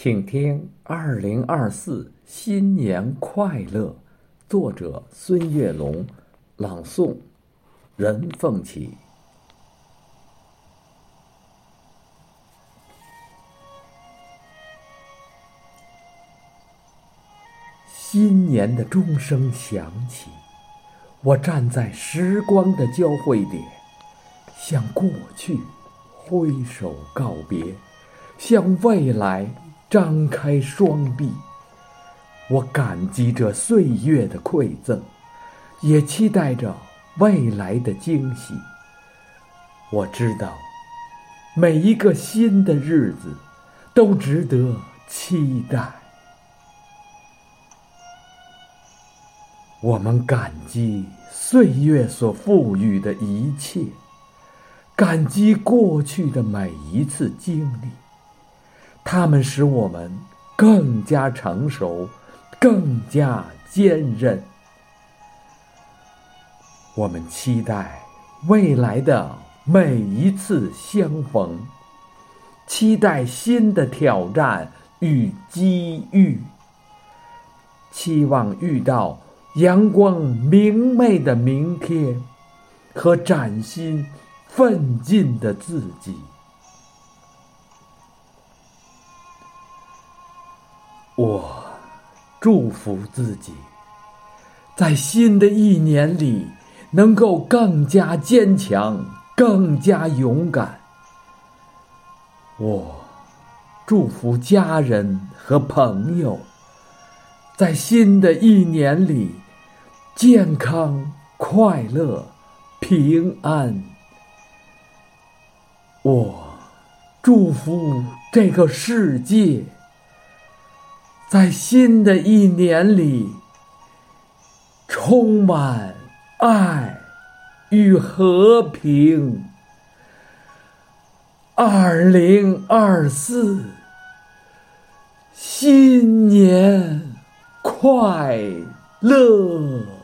请听二零二四新年快乐，作者孙月龙，朗诵任凤起。新年的钟声响起，我站在时光的交汇点，向过去挥手告别，向未来。张开双臂，我感激这岁月的馈赠，也期待着未来的惊喜。我知道，每一个新的日子都值得期待。我们感激岁月所赋予的一切，感激过去的每一次经历。它们使我们更加成熟，更加坚韧。我们期待未来的每一次相逢，期待新的挑战与机遇，期望遇到阳光明媚的明天和崭新奋进的自己。我祝福自己，在新的一年里能够更加坚强、更加勇敢。我祝福家人和朋友，在新的一年里健康、快乐、平安。我祝福这个世界。在新的一年里，充满爱与和平。二零二四，新年快乐！